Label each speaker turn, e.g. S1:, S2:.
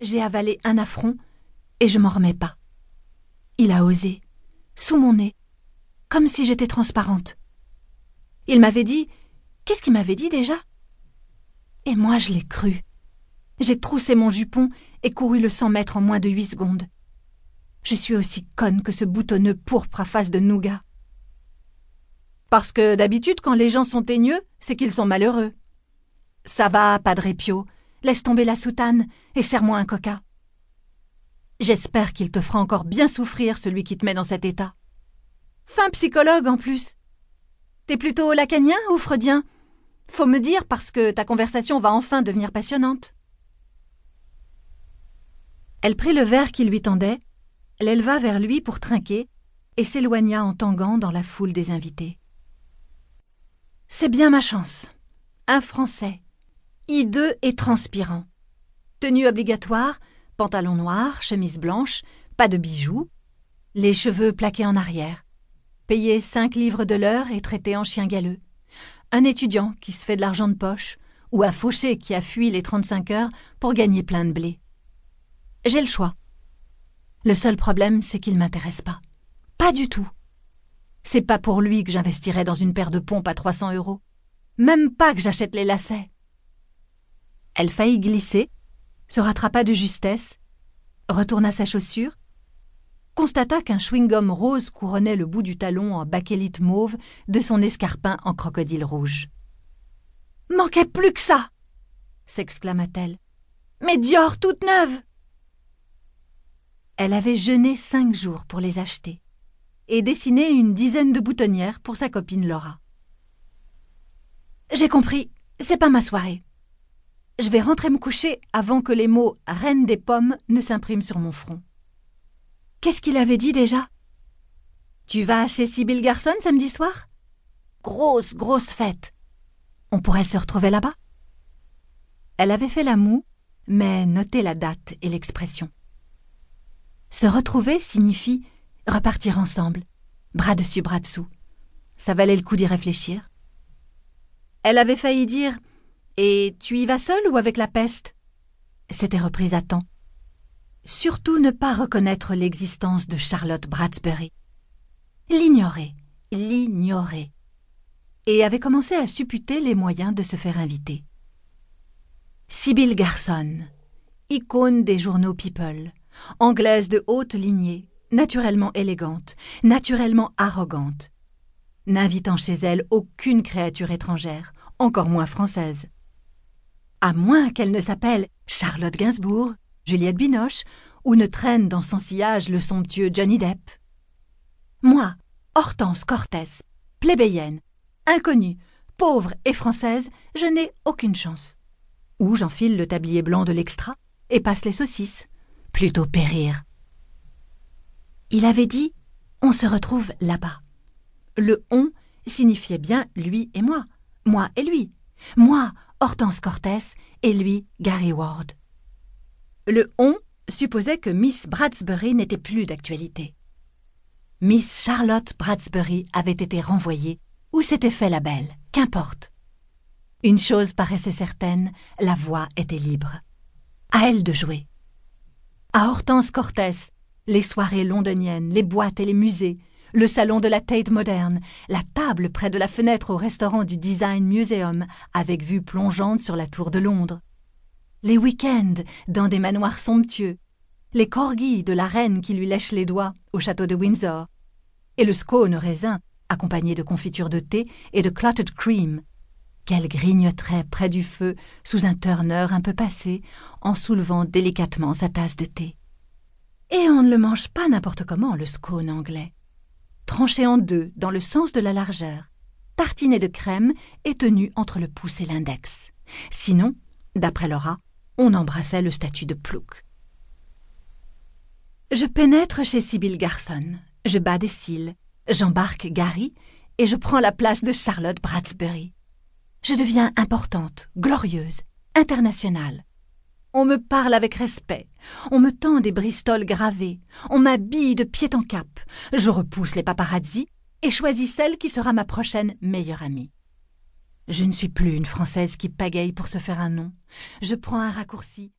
S1: J'ai avalé un affront et je m'en remets pas. Il a osé, sous mon nez, comme si j'étais transparente. Il m'avait dit. Qu'est-ce qu'il m'avait dit déjà? Et moi je l'ai cru. J'ai troussé mon jupon et couru le cent mètres en moins de huit secondes. Je suis aussi conne que ce boutonneux pourpre à face de nougat. Parce que d'habitude, quand les gens sont teigneux, c'est qu'ils sont malheureux. Ça va, Padre Pio, laisse tomber la soutane et serre-moi un coca. J'espère qu'il te fera encore bien souffrir, celui qui te met dans cet état. Fin psychologue en plus. T'es plutôt lacanien ou freudien? Faut me dire parce que ta conversation va enfin devenir passionnante. Elle prit le verre qu'il lui tendait, l'éleva vers lui pour trinquer et s'éloigna en tanguant dans la foule des invités. C'est bien ma chance. Un Français, hideux et transpirant. Tenue obligatoire, pantalon noir, chemise blanche, pas de bijoux, les cheveux plaqués en arrière. Payé cinq livres de l'heure et traité en chien galeux. Un étudiant qui se fait de l'argent de poche, ou un fauché qui a fui les trente-cinq heures pour gagner plein de blé. J'ai le choix. Le seul problème, c'est qu'il m'intéresse pas. Pas du tout. C'est pas pour lui que j'investirais dans une paire de pompes à trois cents euros. Même pas que j'achète les lacets. Elle faillit glisser, se rattrapa de justesse, retourna sa chaussure, constata qu'un chewing-gum rose couronnait le bout du talon en bakélite mauve de son escarpin en crocodile rouge. Manquait plus que ça s'exclama-t-elle. Mais Dior toute neuve Elle avait jeûné cinq jours pour les acheter et dessiné une dizaine de boutonnières pour sa copine Laura. J'ai compris, c'est pas ma soirée. Je vais rentrer me coucher avant que les mots Reine des pommes ne s'impriment sur mon front. Qu'est-ce qu'il avait dit déjà? Tu vas chez Sibyl Garson samedi soir? Grosse, grosse fête. On pourrait se retrouver là-bas? Elle avait fait la moue, mais notez la date et l'expression. Se retrouver signifie repartir ensemble, bras dessus, bras dessous. Ça valait le coup d'y réfléchir. Elle avait failli dire et tu y vas seul ou avec la peste? C'était reprise à temps. Surtout ne pas reconnaître l'existence de Charlotte Bradsbury. L'ignorer, l'ignorer. Et avait commencé à supputer les moyens de se faire inviter. Sibyl Garson, icône des journaux People, anglaise de haute lignée, naturellement élégante, naturellement arrogante, n'invitant chez elle aucune créature étrangère, encore moins française à moins qu'elle ne s'appelle Charlotte Gainsbourg, Juliette Binoche, ou ne traîne dans son sillage le somptueux Johnny Depp. Moi, Hortense Cortès, plébéienne, inconnue, pauvre et française, je n'ai aucune chance. Ou j'enfile le tablier blanc de l'extra et passe les saucisses. Plutôt périr. Il avait dit On se retrouve là-bas. Le on signifiait bien lui et moi, moi et lui. Moi, Hortense Cortès et lui, Gary Ward. Le on supposait que Miss Bradsbury n'était plus d'actualité. Miss Charlotte Bradsbury avait été renvoyée ou s'était fait la belle, qu'importe. Une chose paraissait certaine, la voix était libre. À elle de jouer. À Hortense Cortès, les soirées londoniennes, les boîtes et les musées, le salon de la Tate moderne, la table près de la fenêtre au restaurant du Design Museum avec vue plongeante sur la tour de Londres, les week-ends dans des manoirs somptueux, les corgis de la reine qui lui lèche les doigts au château de Windsor, et le scone raisin accompagné de confiture de thé et de clotted cream, qu'elle grignoterait près du feu sous un turner un peu passé en soulevant délicatement sa tasse de thé. Et on ne le mange pas n'importe comment, le scone anglais tranché en deux dans le sens de la largeur, tartiné de crème et tenu entre le pouce et l'index. Sinon, d'après Laura, on embrassait le statut de plouc. Je pénètre chez Sibyl Garson, je bats des cils, j'embarque Gary et je prends la place de Charlotte Bradsbury. Je deviens importante, glorieuse, internationale. On me parle avec respect, on me tend des bristoles gravées, on m'habille de pied en cap, je repousse les paparazzis et choisis celle qui sera ma prochaine meilleure amie. Je ne suis plus une Française qui pagaille pour se faire un nom. Je prends un raccourci